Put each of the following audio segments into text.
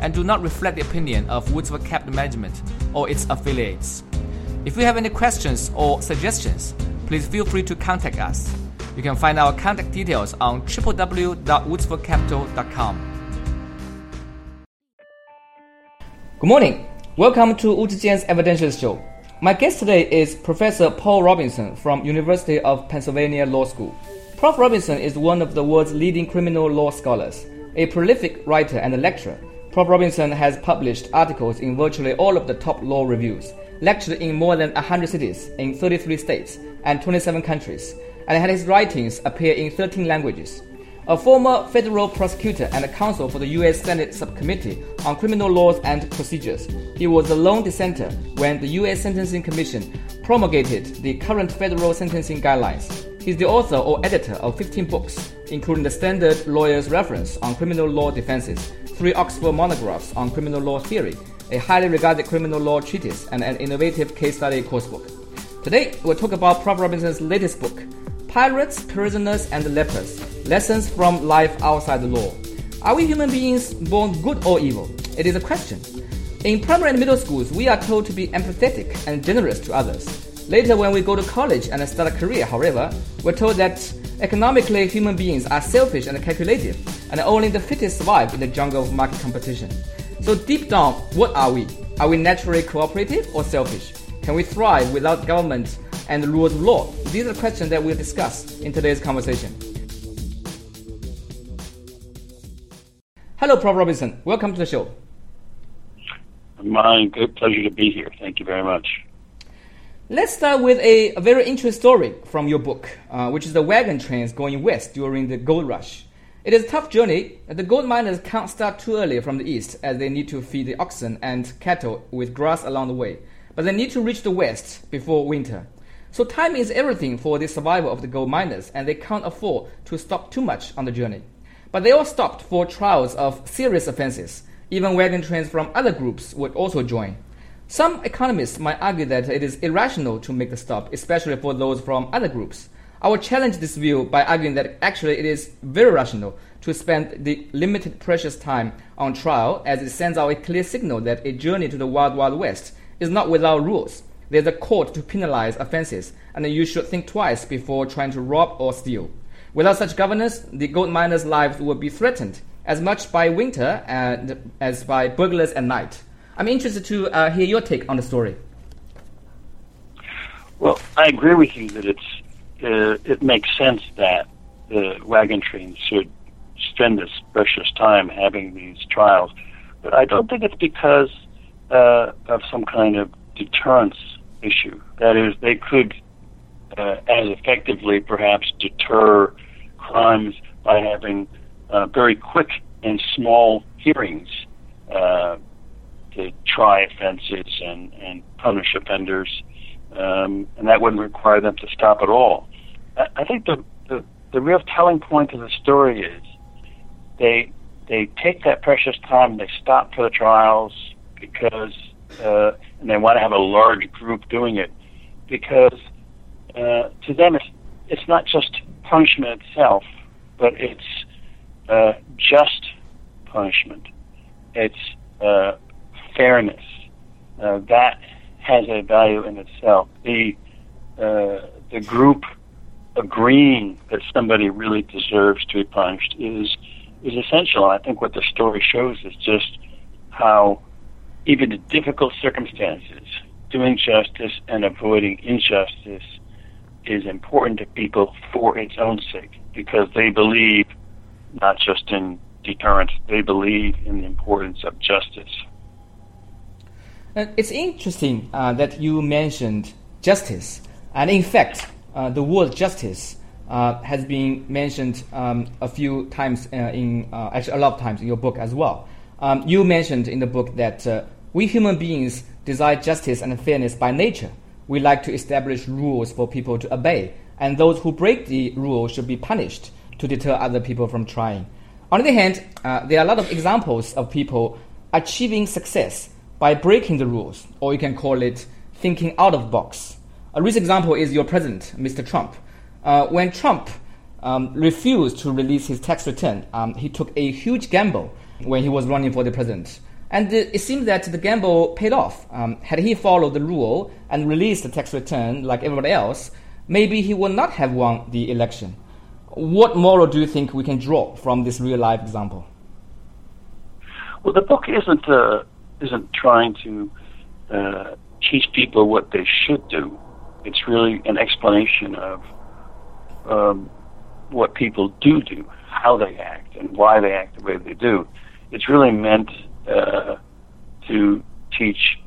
and do not reflect the opinion of Woodsford Capital Management or its affiliates. If you have any questions or suggestions, please feel free to contact us. You can find our contact details on www.woodsfordcapital.com. Good morning. Welcome to Wu Evidential Show. My guest today is Professor Paul Robinson from University of Pennsylvania Law School. Prof. Robinson is one of the world's leading criminal law scholars, a prolific writer and a lecturer Prof. Robinson has published articles in virtually all of the top law reviews, lectured in more than 100 cities in 33 states and 27 countries, and had his writings appear in 13 languages. A former federal prosecutor and counsel for the U.S. Senate Subcommittee on Criminal Laws and Procedures, he was the lone dissenter when the U.S. Sentencing Commission promulgated the current federal sentencing guidelines. He's the author or editor of 15 books, including the Standard Lawyer's Reference on Criminal Law Defenses, three Oxford monographs on criminal law theory, a highly regarded criminal law treatise, and an innovative case study coursebook. Today, we'll talk about Prof. Robinson's latest book, Pirates, Prisoners, and Lepers Lessons from Life Outside the Law. Are we human beings born good or evil? It is a question. In primary and middle schools, we are told to be empathetic and generous to others. Later, when we go to college and start a career, however, we're told that economically human beings are selfish and calculative and only the fittest survive in the jungle of market competition. So deep down, what are we? Are we naturally cooperative or selfish? Can we thrive without government and the rules of law? These are the questions that we'll discuss in today's conversation. Hello, Prof. Robinson. Welcome to the show. My good pleasure to be here. Thank you very much. Let's start with a, a very interesting story from your book, uh, which is the wagon trains going west during the gold rush. It is a tough journey. The gold miners can't start too early from the east as they need to feed the oxen and cattle with grass along the way. But they need to reach the west before winter. So time is everything for the survival of the gold miners and they can't afford to stop too much on the journey. But they all stopped for trials of serious offenses. Even wagon trains from other groups would also join. Some economists might argue that it is irrational to make the stop, especially for those from other groups. I will challenge this view by arguing that actually it is very rational to spend the limited precious time on trial as it sends out a clear signal that a journey to the Wild Wild West is not without rules. There's a court to penalize offenses, and you should think twice before trying to rob or steal. Without such governance, the gold miners' lives would be threatened as much by winter and as by burglars at night. I'm interested to uh, hear your take on the story. Well, I agree with you that it's uh, it makes sense that the wagon trains should spend this precious time having these trials. But I don't think it's because uh, of some kind of deterrence issue. That is, they could, uh, as effectively, perhaps deter crimes by having uh, very quick and small hearings uh, to try offenses and, and punish offenders um, and that wouldn't require them to stop at all. I, I think the, the the real telling point of the story is they they take that precious time. They stop for the trials because uh, and they want to have a large group doing it because uh, to them it's it's not just punishment itself, but it's uh, just punishment. It's uh, fairness. Uh, that has a value in itself. The uh, the group agreeing that somebody really deserves to be punished is is essential. I think what the story shows is just how even in difficult circumstances, doing justice and avoiding injustice is important to people for its own sake because they believe not just in deterrence, they believe in the importance of justice. Uh, it's interesting uh, that you mentioned justice, and in fact, uh, the word justice uh, has been mentioned um, a few times uh, in actually a lot of times in your book as well. Um, you mentioned in the book that We human beings desire justice and fairness by nature. We like to establish rules for people to obey, and those who break the rule should be punished to deter other people from trying. On the other hand, uh, there are a lot of examples of people achieving success by breaking the rules, or you can call it thinking out of box. A recent example is your president, Mr. Trump. Uh, when Trump um, refused to release his tax return, um, he took a huge gamble when he was running for the president. And it seems that the gamble paid off. Um, had he followed the rule and released the tax return like everybody else, maybe he would not have won the election. What moral do you think we can draw from this real life example? Well, the book isn't uh, isn't trying to uh, teach people what they should do. It's really an explanation of um, what people do do, how they act, and why they act the way they do. It's really meant uh, to teach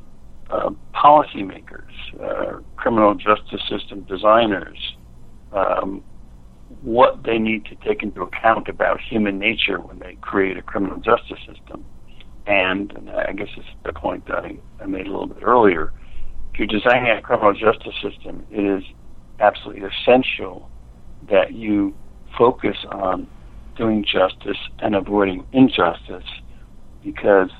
uh, policymakers, uh, criminal justice system designers, um, what they need to take into account about human nature when they create a criminal justice system. And, and I guess it's the point that I, I made a little bit earlier. If you're designing a criminal justice system, it is absolutely essential that you focus on doing justice and avoiding injustice because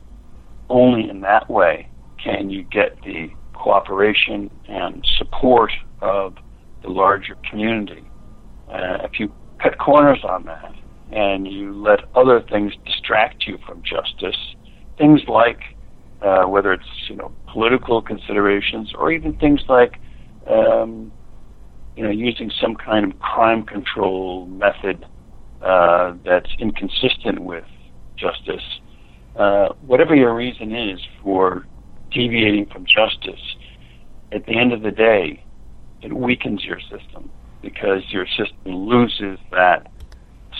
only in that way can you get the cooperation and support of the larger community. Uh, if you cut corners on that and you let other things distract you from justice, things like uh, whether it's you know political considerations or even things like um, you know using some kind of crime control method uh, that's inconsistent with justice, uh, whatever your reason is for deviating from justice, at the end of the day, it weakens your system because your system loses that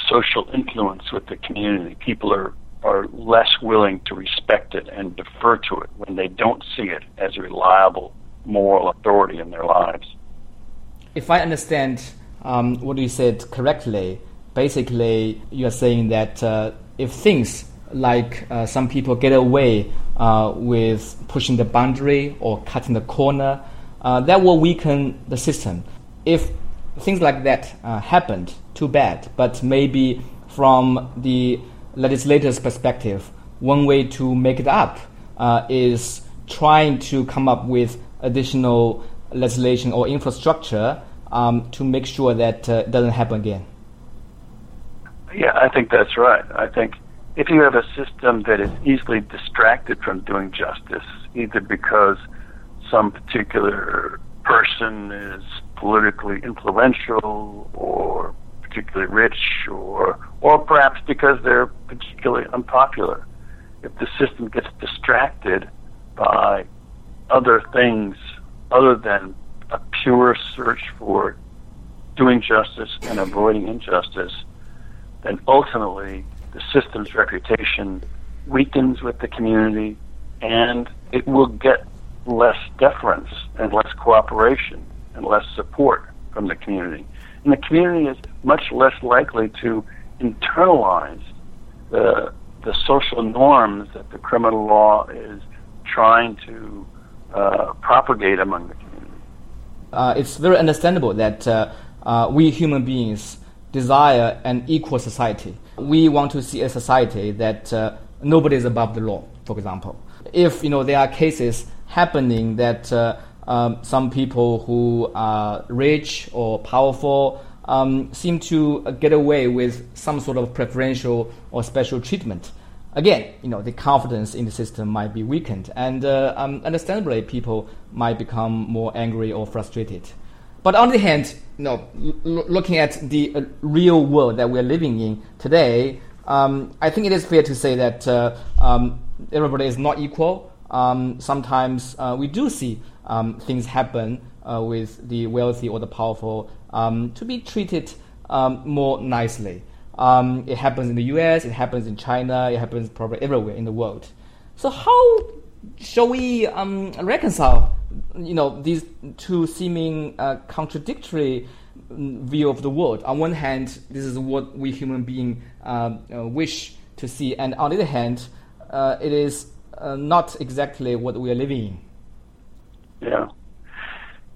social influence with the community. People are, are less willing to respect it and defer to it when they don't see it as a reliable moral authority in their lives. If I understand um, what you said correctly, basically you're saying that uh, if things like uh, some people get away uh, with pushing the boundary or cutting the corner, uh, that will weaken the system. If things like that uh, happened, too bad. But maybe from the legislator's perspective, one way to make it up uh, is trying to come up with additional legislation or infrastructure um, to make sure that uh, doesn't happen again. Yeah, I think that's right. I think if you have a system that is easily distracted from doing justice, either because some particular person is politically influential or particularly rich or or perhaps because they're particularly unpopular. If the system gets distracted by other things other than a pure search for doing justice and avoiding injustice, then ultimately the system's reputation weakens with the community and it will get less deference and less cooperation and less support from the community. And the community is much less likely to internalize the, the social norms that the criminal law is trying to uh, propagate among the community. Uh, it's very understandable that uh, uh we human beings desire an equal society. We want to see a society that uh, nobody is above the law, for example. If you know there are cases happening that uh, um, some people who are rich or powerful um, seem to get away with some sort of preferential or special treatment. Again, you know, the confidence in the system might be weakened, and uh, um, understandably, people might become more angry or frustrated. But on the other hand, you know, l- looking at the uh, real world that we're living in today, um, I think it is fair to say that uh, um, everybody is not equal. Um, sometimes uh, we do see um, things happen uh, with the wealthy or the powerful um, to be treated um, more nicely. Um, it happens in the U.S., it happens in China, it happens probably everywhere in the world. So how shall we um, reconcile, you know, these two seeming uh, contradictory mm, view of the world? On one hand, this is what we human beings uh, uh, wish to see, and on the other hand, uh, it is uh, not exactly what we are living in. Yeah.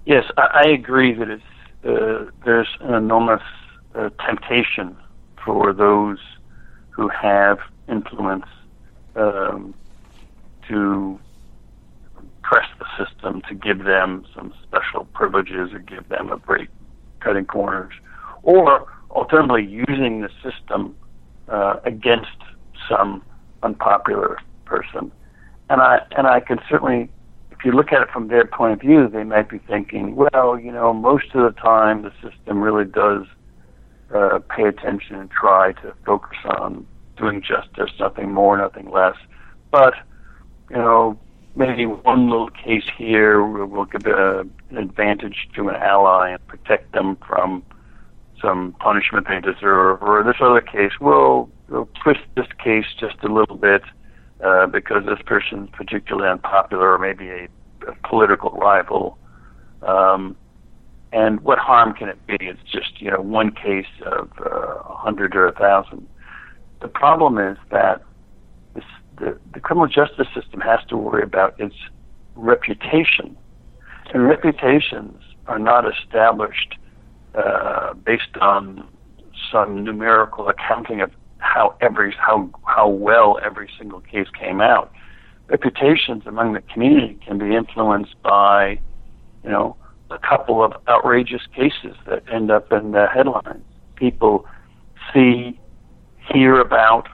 Yes, I, I agree that it's uh, there's an enormous uh, temptation for those who have influence um, to press the system to give them some special privileges or give them a break, cutting corners, or ultimately using the system uh, against some unpopular person. And I and I can certainly, if you look at it from their point of view, they might be thinking, well, you know, most of the time the system really does uh, pay attention and try to focus on doing justice, nothing more, nothing less. But you know, maybe one little case here will give a, an advantage to an ally and protect them from some punishment they deserve, or this other case, we'll, we'll twist this case just a little bit uh, because this person's particularly unpopular or maybe a, a political rival. Um, and what harm can it be? It's just you know one case of uh, a uh, hundred or a thousand. The problem is that this, the, the criminal justice system has to worry about its reputation, and reputations are not established uh, based on some numerical accounting of how every how how well every single case came out. Reputations among the community can be influenced by, you know, a couple of outrageous cases that end up in the headlines. People see, hear about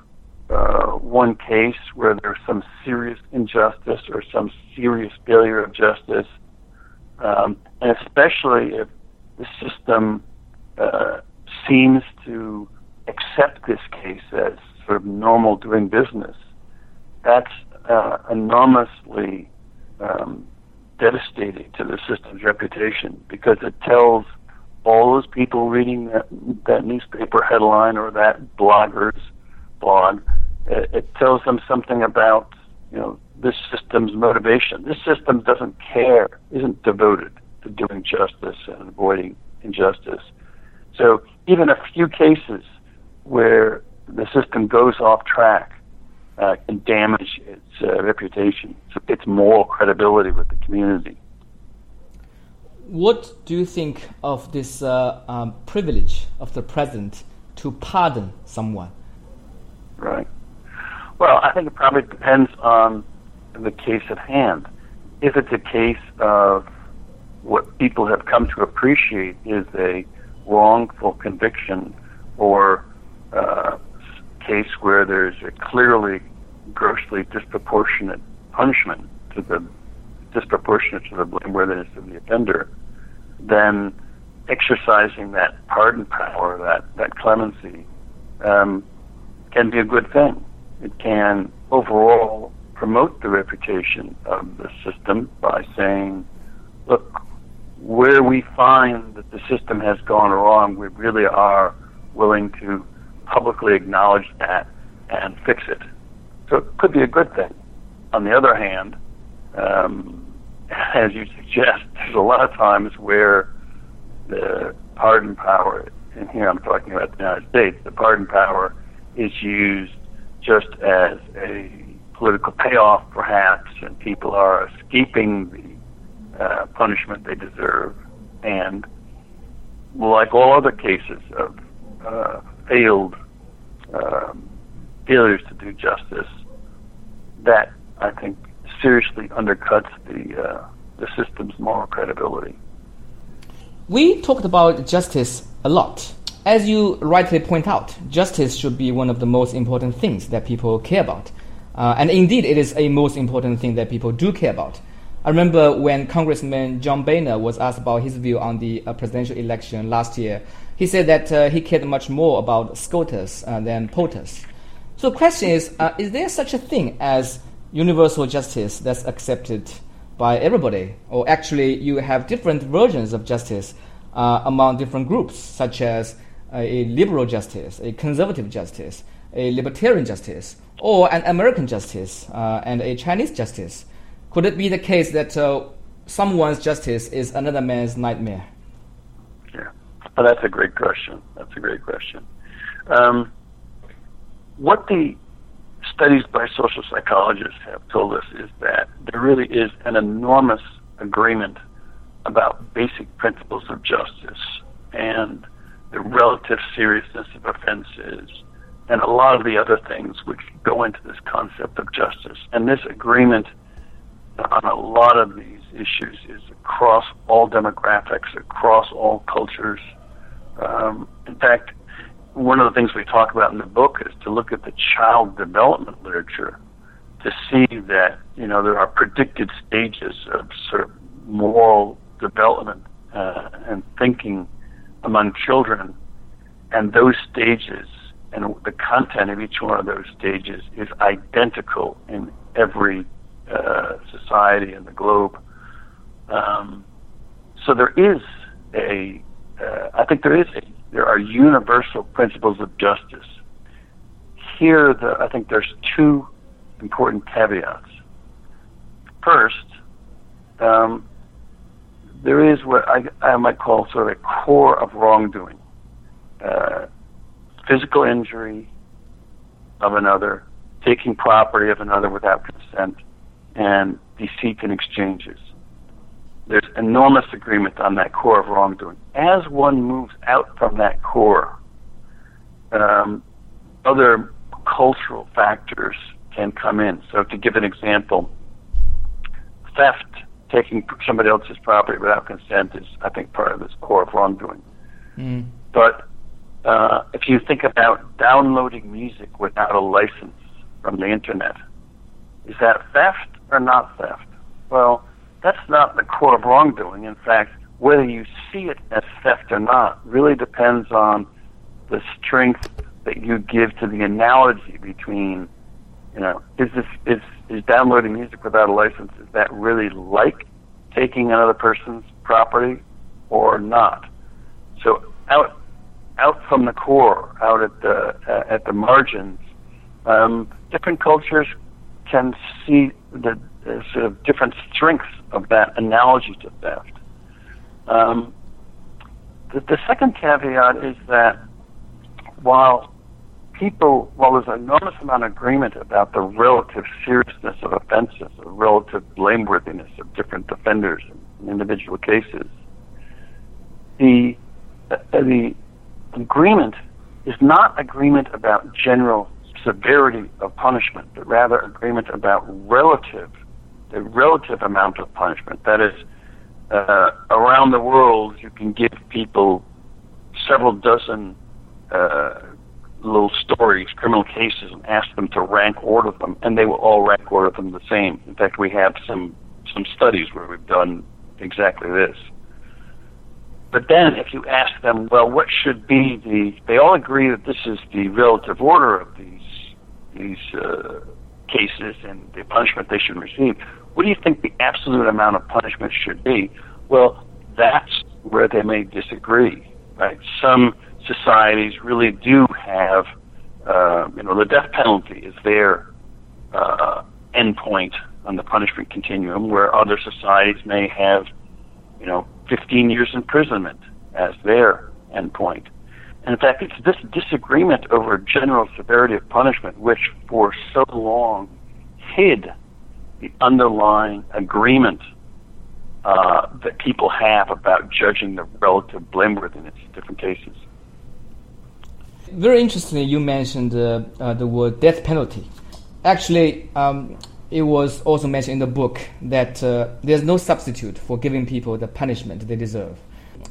uh, one case where there's some serious injustice or some serious failure of justice, um, and especially if the system uh, seems to accept this case as sort of normal doing business. That's uh, enormously um, devastating to the system's reputation because it tells all those people reading that, that newspaper headline or that blogger's blog, it, it tells them something about you know this system's motivation. This system doesn't care, isn't devoted to doing justice and avoiding injustice. So even a few cases where the system goes off track uh, can damage its uh, reputation, its moral credibility with the community. What do you think of this uh, um, privilege of the president to pardon someone? Right. Well, I think it probably depends on the case at hand. If it's a case of what people have come to appreciate is a wrongful conviction or uh, case where there's a clearly grossly disproportionate punishment to the disproportionate to the blameworthiness of the offender, then exercising that pardon power, that that clemency, um, can be a good thing. It can overall promote the reputation of the system by saying, look, where we find that the system has gone wrong, we really are willing to publicly acknowledge that and fix it. So it could be a good thing. On the other hand, um, as you suggest, there's a lot of times where the pardon power, and here I'm talking about the United States, the pardon power is used just as a political payoff, perhaps, and people are escaping the uh, punishment they deserve. And like all other cases of uh, failed um, failures to do justice, that I think seriously undercuts the uh, the system's moral credibility. We talked about justice a lot. As you rightly point out, justice should be one of the most important things that people care about. Uh, and indeed, it is a most important thing that people do care about. I remember when Congressman John Boehner was asked about his view on the uh, presidential election last year, he said that uh, he cared much more about SCOTUS uh, than POTUS. So the question is, uh, is there such a thing as universal justice that's accepted by everybody? Or actually you have different versions of justice uh, among different groups, such as a liberal justice, a conservative justice, a libertarian justice, or an American justice uh, and a Chinese justice? Could it be the case that uh, someone's justice is another man's nightmare? Well, that's a great question. That's a great question. Um, what the studies by social psychologists have told us is that there really is an enormous agreement about basic principles of justice and the relative seriousness of offenses and a lot of the other things which go into this concept of justice. And this agreement on a lot of these issues is across all demographics, across all cultures. Um, in fact, one of the things we talk about in the book is to look at the child development literature to see that you know there are predicted stages of sort of moral development uh, and thinking among children, and those stages and the content of each one of those stages is identical in every uh, society in the globe. Um, so there is a, uh, I think there is a, there are universal principles of justice. Here, the, I think there's two important caveats. First, um, there is what I, I might call sort of a core of wrongdoing. Uh, physical injury of another, taking property of another without consent, and deceit in exchanges. There's enormous agreement on that core of wrongdoing. As one moves out from that core, um, other cultural factors can come in. So, to give an example, theft, taking somebody else's property without consent, is, I think, part of this core of wrongdoing. Mm. But uh, if you think about downloading music without a license from the internet, is that theft or not theft? Well, that's not the core of wrongdoing. In fact, whether you see it as theft or not really depends on the strength that you give to the analogy between, you know, is this is is downloading music without a license is that really like taking another person's property or not? So out out from the core, out at the uh, at the margins, um, different cultures can see the, the, sort of different strengths of that analogy to theft. Um, the, the second caveat is that while people, while there's an enormous amount of agreement about the relative seriousness of offenses, the relative blameworthiness of different offenders in individual cases, the uh, the agreement is not agreement about general severity of punishment, but rather agreement about relative, the relative amount of punishment. That is, uh, around the world, you can give people several dozen uh, little stories, criminal cases, and ask them to rank order them, and they will all rank order them the same. In fact, we have some some studies where we've done exactly this. But then, if you ask them, well, what should be the? They all agree that this is the relative order of these these uh, cases and the punishment they should receive. What do you think the absolute amount of punishment should be? Well, that's where they may disagree. Right? Some societies really do have, uh, you know, the death penalty is their uh, endpoint on the punishment continuum, where other societies may have, you know, 15 years imprisonment as their endpoint. And in fact, it's this disagreement over general severity of punishment which for so long hid the underlying agreement uh, that people have about judging the relative blameworthiness of different cases. Very interestingly, you mentioned uh, uh, the word death penalty. Actually, um, it was also mentioned in the book that uh, there's no substitute for giving people the punishment they deserve.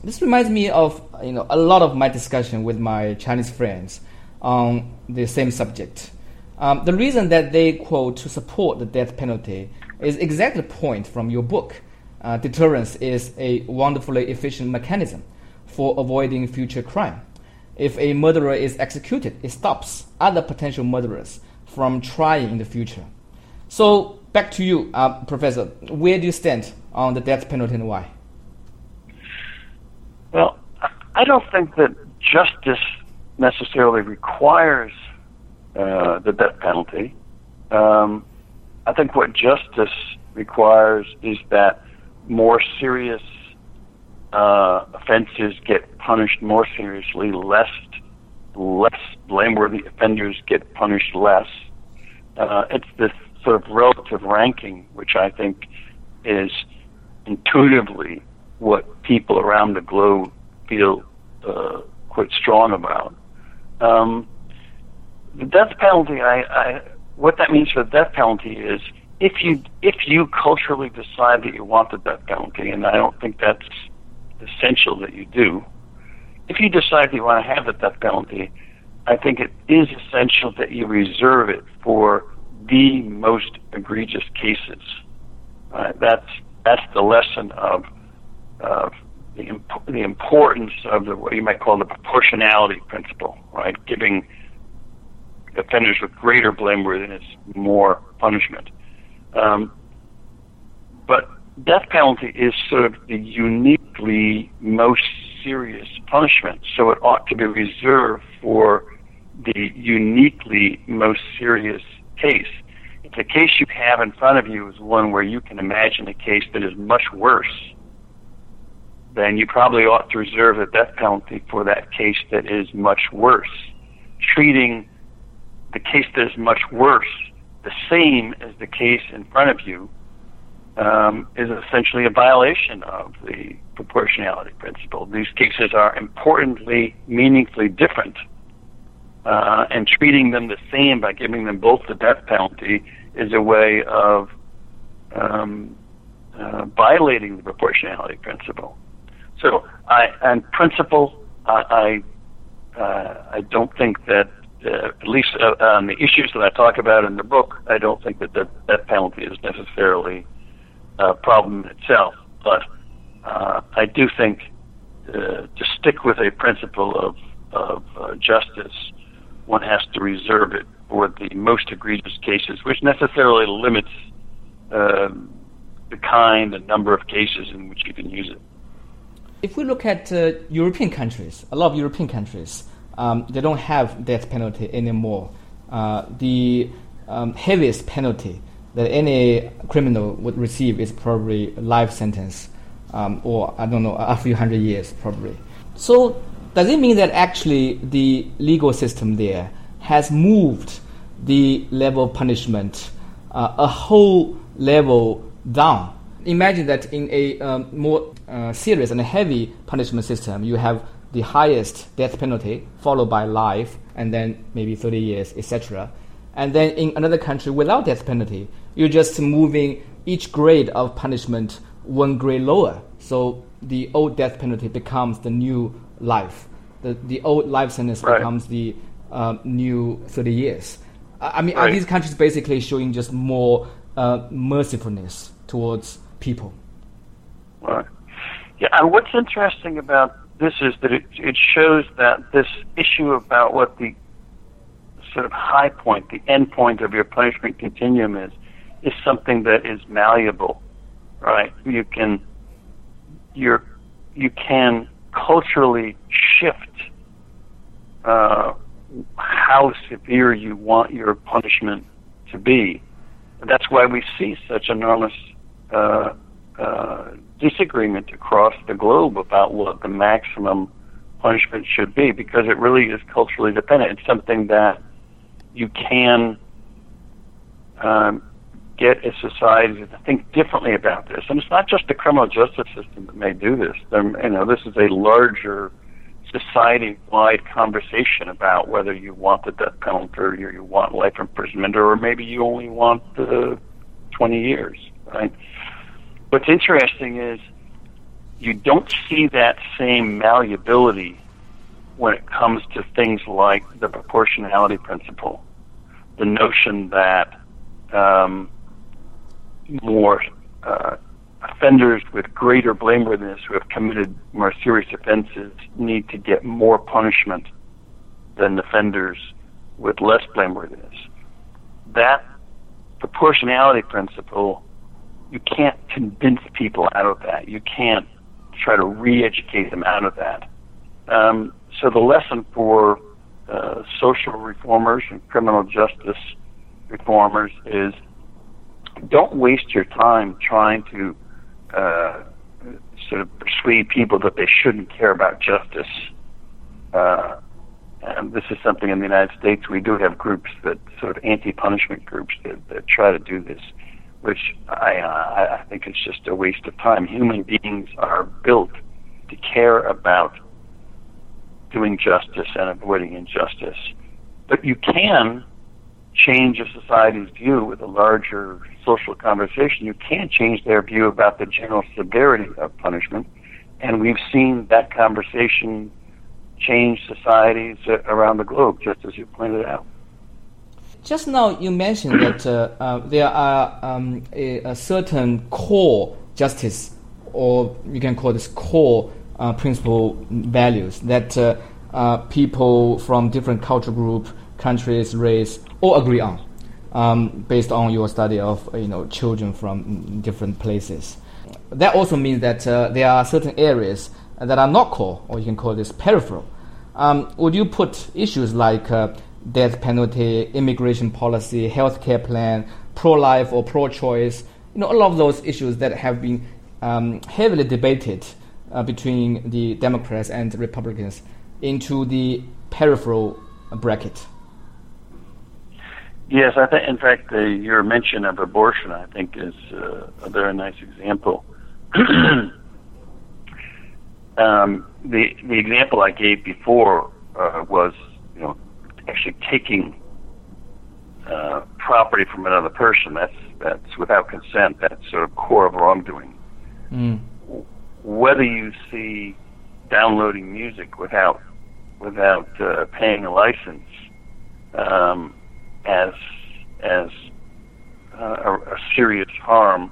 This reminds me of you know a lot of my discussion with my Chinese friends on the same subject. Um, the reason that they quote to support the death penalty is exactly the point from your book. Uh, deterrence is a wonderfully efficient mechanism for avoiding future crime. If a murderer is executed, it stops other potential murderers from trying in the future. So back to you, uh, Professor. Where do you stand on the death penalty and why? Well, I don't think that justice necessarily requires uh, the death penalty. Um, I think what justice requires is that more serious uh, offenses get punished more seriously, less less blameworthy offenders get punished less, Uh, it's this sort of relative ranking, which I think is intuitively what people around the globe feel uh, quite strong about. Um, the death penalty, I, I, what that means for the death penalty is if you if you culturally decide that you want the death penalty, and I don't think that's essential that you do, if you decide that you want to have the death penalty, I think it is essential that you reserve it for the most egregious cases. Uh, that's that's the lesson of of the imp- the importance of the what you might call the proportionality principle, right? Giving offenders with greater blameworthiness more punishment. Um, but death penalty is sort of the uniquely most serious punishment, so it ought to be reserved for the uniquely most serious case. If the case you have in front of you is one where you can imagine a case that is much worse, then you probably ought to reserve the death penalty for that case that is much worse. Treating the case that is much worse the same as the case in front of you um, is essentially a violation of the proportionality principle. These cases are importantly, meaningfully different, uh, and treating them the same by giving them both the death penalty is a way of um, uh, violating the proportionality principle. So, I, on principle, I, I, uh, I don't think that uh, at least uh, on the issues that I talk about in the book, I don't think that the death penalty is necessarily a problem in itself. But uh, I do think uh, to stick with a principle of, of uh, justice, one has to reserve it for the most egregious cases, which necessarily limits um, the kind and number of cases in which you can use it. If we look at uh, European countries, a lot of European countries, um, they don't have death penalty anymore. Uh, the um, heaviest penalty that any criminal would receive is probably life sentence, um, or I don't know, a few hundred years probably. So does it mean that actually the legal system there has moved the level of punishment uh, a whole level down? Imagine that in a um, more uh, serious and heavy punishment system, you have the highest death penalty, followed by life, and then maybe 30 years, etc. And then in another country without death penalty, you're just moving each grade of punishment one grade lower. So the old death penalty becomes the new life. The, the old life sentence right. becomes the uh, new 30 years. I mean, right. are these countries basically showing just more uh, mercifulness towards people? Right. Yeah, and what's interesting about this is that it, it shows that this issue about what the sort of high point, the end point of your punishment continuum is, is something that is malleable, right? You can, you're, you can culturally shift uh, how severe you want your punishment to be. That's why we see such enormous uh, uh, disagreement across the globe about what the maximum punishment should be because it really is culturally dependent. It's something that you can um, get a society to think differently about this. And it's not just the criminal justice system that may do this. you know, this is a larger society-wide conversation about whether you want the death penalty or you want life imprisonment or maybe you only want the 20 years, right? What's interesting is you don't see that same malleability when it comes to things like the proportionality principle, the notion that um, more uh, offenders with greater blameworthiness who have committed more serious offenses need to get more punishment than offenders with less blameworthiness. That proportionality principle you can't convince people out of that. You can't try to re-educate them out of that. Um, so the lesson for uh, social reformers and criminal justice reformers is don't waste your time trying to uh, sort of persuade people that they shouldn't care about justice. Uh, And this is something in the United States we do have groups that sort of anti-punishment groups that, that try to do this, which I, uh, I think is just a waste of time. Human beings are built to care about doing justice and avoiding injustice. But you can change a society's view with a larger social conversation. You can change their view about the general severity of punishment. And we've seen that conversation change societies around the globe, just as you pointed out. Just now, you mentioned that uh, uh, there are um, a, a, certain core justice, or you can call this core uh, principle values that people from different culture group, countries, race all agree on, um, based on your study of you know children from different places. That also means that uh, there are certain areas that are not core, or you can call this peripheral. Um, would you put issues like uh, death penalty, immigration policy, healthcare plan, pro-life or pro-choice, you know, all of those issues that have been um, heavily debated uh, between the Democrats and Republicans into the peripheral bracket? Yes, I think. In fact, the, your mention of abortion, I think, is uh, a very nice example. um, the the example I gave before uh, was, actually taking uh, property from another person. That's that's without consent. That's sort of core of wrongdoing. Mm. Whether you see downloading music without without uh, paying a license um, as as uh, a, a serious harm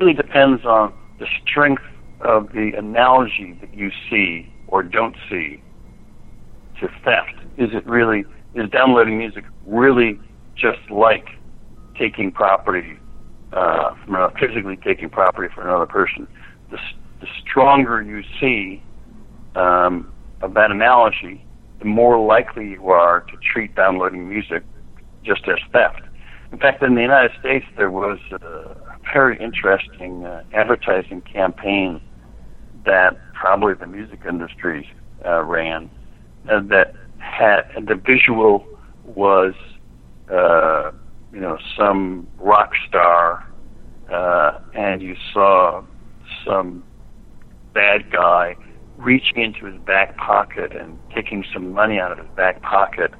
really depends on the strength of the analogy that you see or don't see to theft. Is it really is downloading music really just like taking property uh, from a, physically taking property from another person? The, the stronger you see um, of that analogy, the more likely you are to treat downloading music just as theft. In fact, in the United States, there was a very interesting uh, advertising campaign that probably the music industry uh, ran uh, that had the visual was uh, you know some rock star uh, and you saw some bad guy reaching into his back pocket and taking some money out of his back pocket.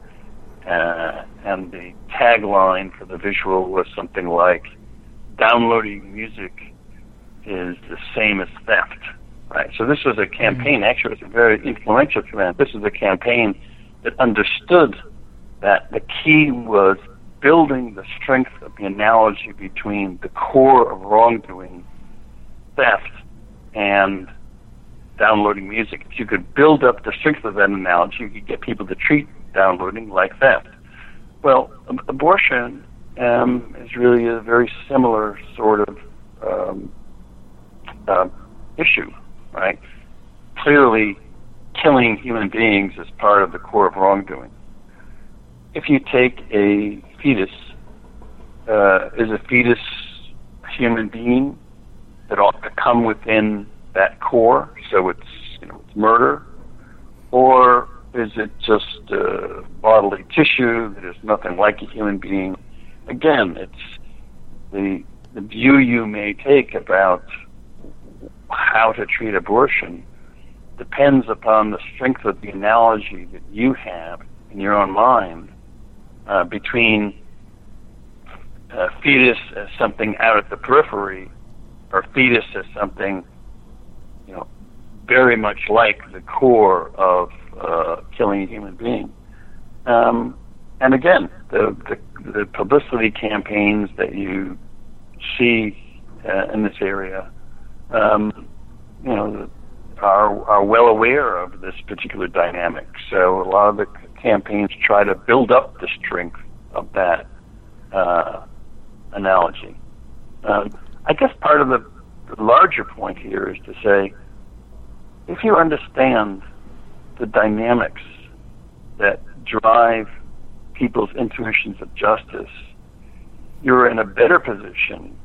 Uh, and the tagline for the visual was something like, downloading music is the same as theft. Right. So this was a campaign. Mm-hmm. Actually, it was a very influential campaign. This was a campaign that understood that the key was building the strength of the analogy between the core of wrongdoing, theft, and downloading music. If you could build up the strength of that analogy, you could get people to treat downloading like theft. Well, abortion um, is really a very similar sort of um, uh, issue, right? Clearly, killing human beings is part of the core of wrongdoing. If you take a fetus, uh, is a fetus a human being that ought to come within that core? So it's you know it's murder, or is it just uh, bodily tissue that is nothing like a human being? Again, it's the the view you may take about how to treat abortion depends upon the strength of the analogy that you have in your own mind uh, between uh, fetus as something out at the periphery or fetus as something you know very much like the core of uh, killing a human being. Um, and again, the, the, the publicity campaigns that you see uh, in this area, um, you know, are are well aware of this particular dynamic. So a lot of the campaigns try to build up the strength of that uh, analogy. Um, I guess part of the larger point here is to say if you understand the dynamics that drive people's intuitions of justice, you're in a better position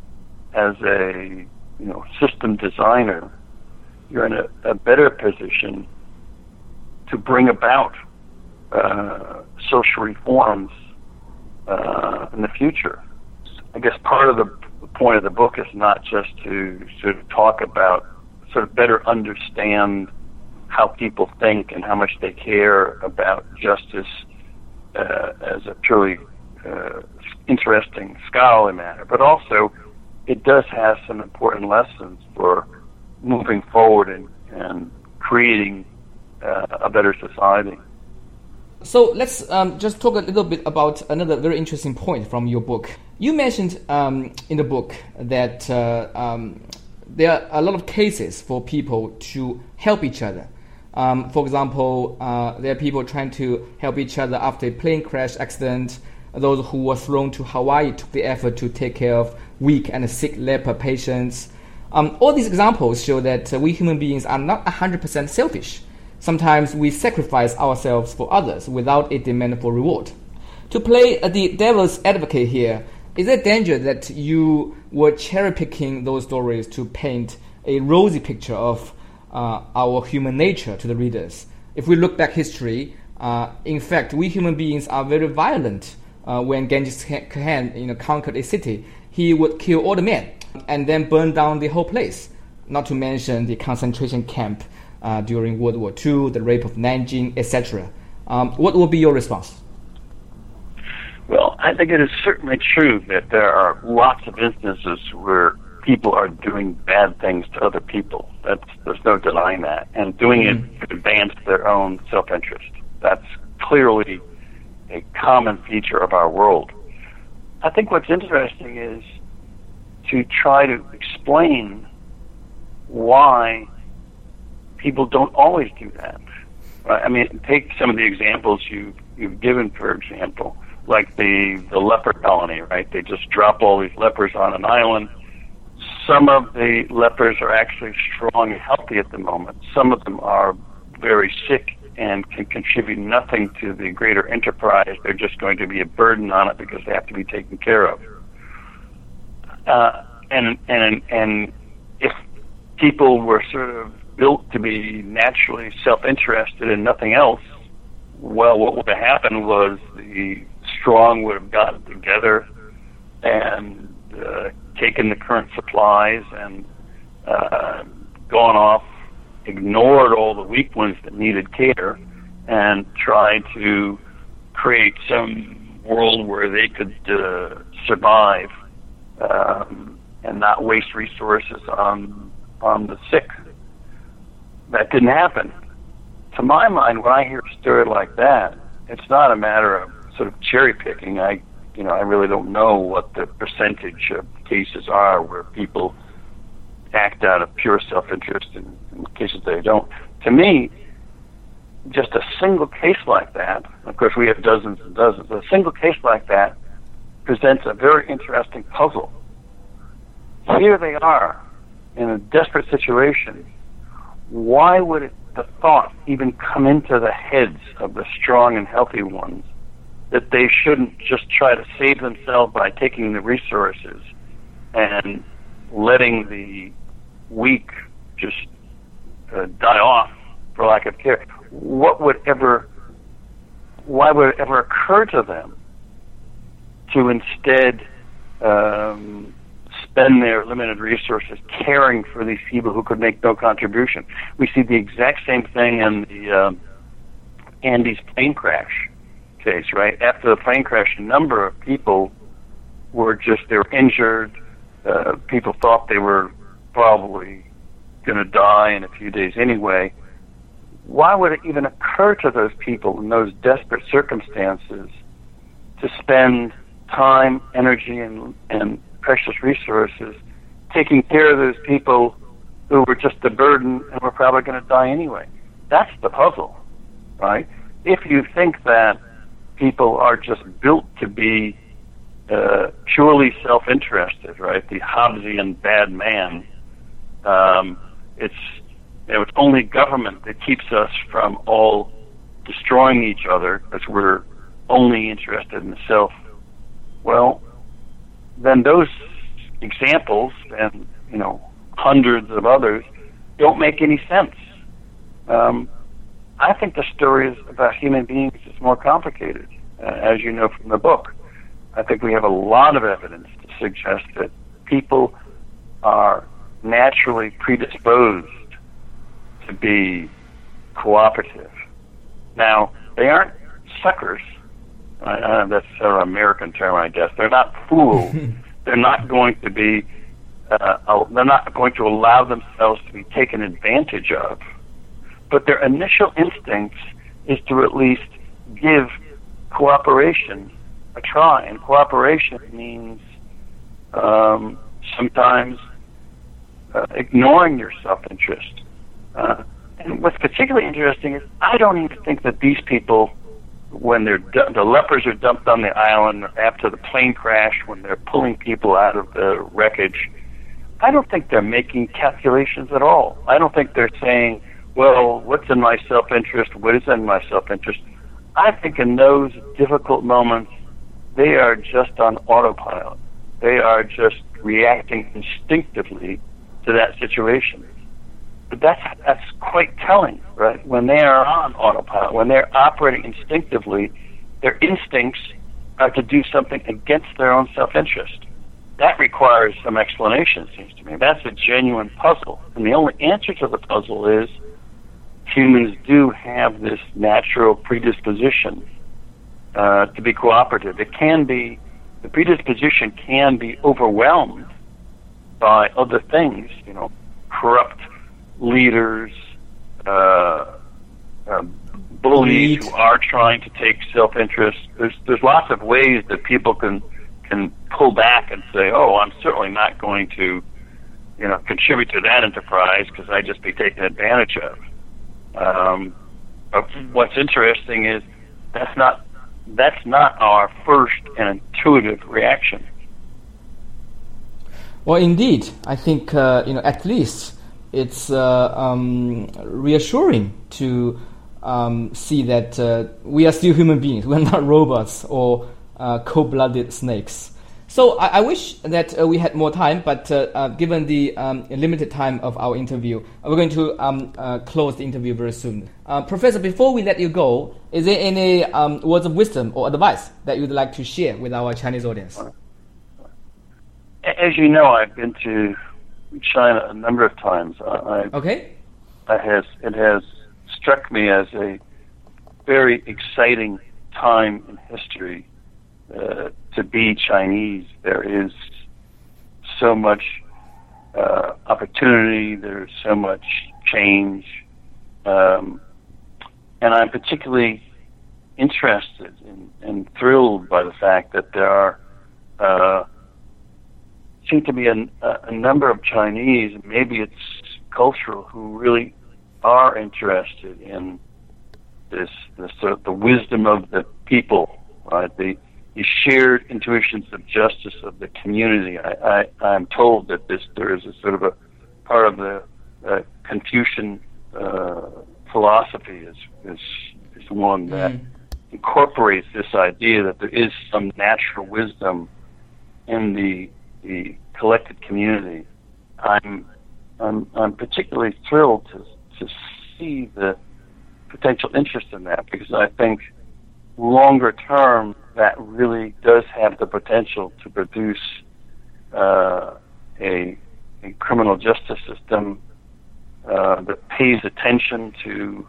as a you know system designer. You're in a, a better position to bring about uh, social reforms uh, in the future. I guess part of the point of the book is not just to sort of talk about, sort of better understand how people think and how much they care about justice uh, as a purely uh, interesting scholarly matter, but also it does have some important lessons for moving forward and, and creating uh, a better society. So let's um, just talk a little bit about another very interesting point from your book. You mentioned um, in the book that uh, um, there are a lot of cases for people to help each other. Um, for example, uh, there are people trying to help each other after a plane crash accident. Those who were thrown to Hawaii took the effort to take care of weak and sick leper patients. Um, all these examples show that uh, we human beings are not 100% selfish. Sometimes we sacrifice ourselves for others without a demand for reward. To play the devil's advocate here, is there danger that you were cherry picking those stories to paint a rosy picture of uh, our human nature to the readers? If we look back history, uh, in fact, we human beings are very violent. Uh, when Genghis Khan you know, conquered a city, he would kill all the men and then burn down the whole place. Not to mention the concentration camp uh, during World War II, the rape of Nanjing, etc. Um, what will be your response? Well, I think it is certainly true that there are lots of instances where people are doing bad things to other people. That's, there's no denying that. And doing mm-hmm. it to advance their own self interest. That's clearly a common feature of our world. I think what's interesting is to try to explain why people don't always do that. I mean, take some of the examples you you've given, for example, like the the leper colony, right? They just drop all these lepers on an island. Some of the lepers are actually strong and healthy at the moment. Some of them are very sick and can contribute nothing to the greater enterprise. They're just going to be a burden on it because they have to be taken care of. Uh, and and and if people were sort of built to be naturally self-interested and nothing else, well, what would have happened was the strong would have gotten together and uh, taken the current supplies and uh, gone off, ignored all the weak ones that needed care, and tried to create some world where they could uh, survive um, and not waste resources on on the sick that didn't happen. To my mind, when I hear a story like that, it's not a matter of sort of cherry picking. I, you know, I really don't know what the percentage of cases are where people act out of pure self-interest and in cases they don't. To me, just a single case like that, of course we have dozens and dozens, a single case like that presents a very interesting puzzle. Here they are in a desperate situation why would it, the thought even come into the heads of the strong and healthy ones that they shouldn't just try to save themselves by taking the resources and letting the weak just uh, die off for lack of care? What would ever, why would it ever occur to them to instead um, spend their limited resources caring for these people who could make no contribution. We see the exact same thing in the uh, Andes plane crash case, right? After the plane crash, a number of people were just they were injured. Uh, people thought they were probably going to die in a few days anyway. Why would it even occur to those people in those desperate circumstances to spend time, energy, and, and precious resources, taking care of those people who were just a burden and were probably going to die anyway. That's the puzzle, right? If you think that people are just built to be uh, purely self-interested, right? The Hobbesian bad man. Um, it's you know, it's only government that keeps us from all destroying each other because we're only interested in the self. Well, then those examples and you know hundreds of others don't make any sense. Um, I think the story is about human beings is more complicated, uh, as you know from the book. I think we have a lot of evidence to suggest that people are naturally predisposed to be cooperative. Now, they aren't suckers. Uh, that's an American term, I guess. They're not fools. they're not going to be. Uh, they're not going to allow themselves to be taken advantage of. But their initial instincts is to at least give cooperation a try. And cooperation means um, sometimes uh, ignoring your self-interest. Uh, and what's particularly interesting is I don't even think that these people, when they're the lepers are dumped on the island after the plane crash, when they're pulling people out of the wreckage, I don't think they're making calculations at all. I don't think they're saying, well, what's in my self-interest? What is in my self-interest? I think in those difficult moments, they are just on autopilot. They are just reacting instinctively to that situation. But that's that's quite telling, right? When they are on autopilot, when they're operating instinctively, their instincts are to do something against their own self-interest. That requires some explanation, it seems to me. That's a genuine puzzle, and the only answer to the puzzle is humans do have this natural predisposition uh, to be cooperative. It can be the predisposition can be overwhelmed by other things, you know, corrupt leaders, uh, uh, bullies who are trying to take self-interest. There's there's lots of ways that people can can pull back and say, "Oh, I'm certainly not going to, you know, contribute to that enterprise because I'd just be taken advantage of." Um, but what's interesting is that's not that's not our first and intuitive reaction. Well, indeed, I think uh, you know at least it's uh, um, reassuring to um, see that uh, we are still human beings. We're not robots or uh, cold-blooded snakes. So I, I wish that uh, we had more time, but uh, uh, given the um, limited time of our interview, we're going to um, close the interview very soon. Professor, before we let you go, is there any um, words of wisdom or advice that you'd like to share with our Chinese audience? As you know, I've been to China a number of times. I, okay. I has it has struck me as a very exciting time in history uh, to be Chinese. There is so much uh, opportunity. There's so much change, um, and I'm particularly interested and thrilled by the fact that there are uh, seem to be a, a number of Chinese, maybe it's cultural, who really are interested in this, this sort of the wisdom of the people, right? The, the shared intuitions of justice of the community. I, I, I'm told that this there is a sort of a part of the uh, Confucian uh, philosophy is is is one that mm. incorporates this idea that there is some natural wisdom in the the collected community. I'm I'm I'm particularly thrilled to to see the potential interest in that because I think longer term that really does have the potential to produce uh, a a criminal justice system uh, that pays attention to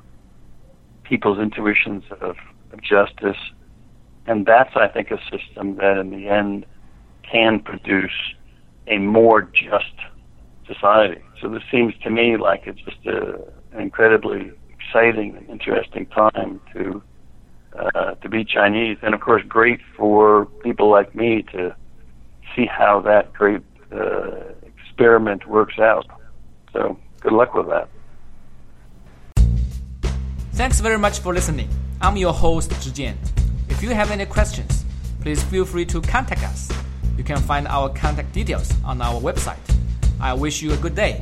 people's intuitions of, of justice, and that's I think a system that in the end can produce a more just society. So this seems to me like it's just a, an incredibly exciting and interesting time to uh, to be Chinese, and of course, great for people like me to see how that great uh, experiment works out. So good luck with that. Thanks very much for listening. I'm your host, Zhi If you have any questions, please feel free to contact us. You can find our contact details on our website. I wish you a good day.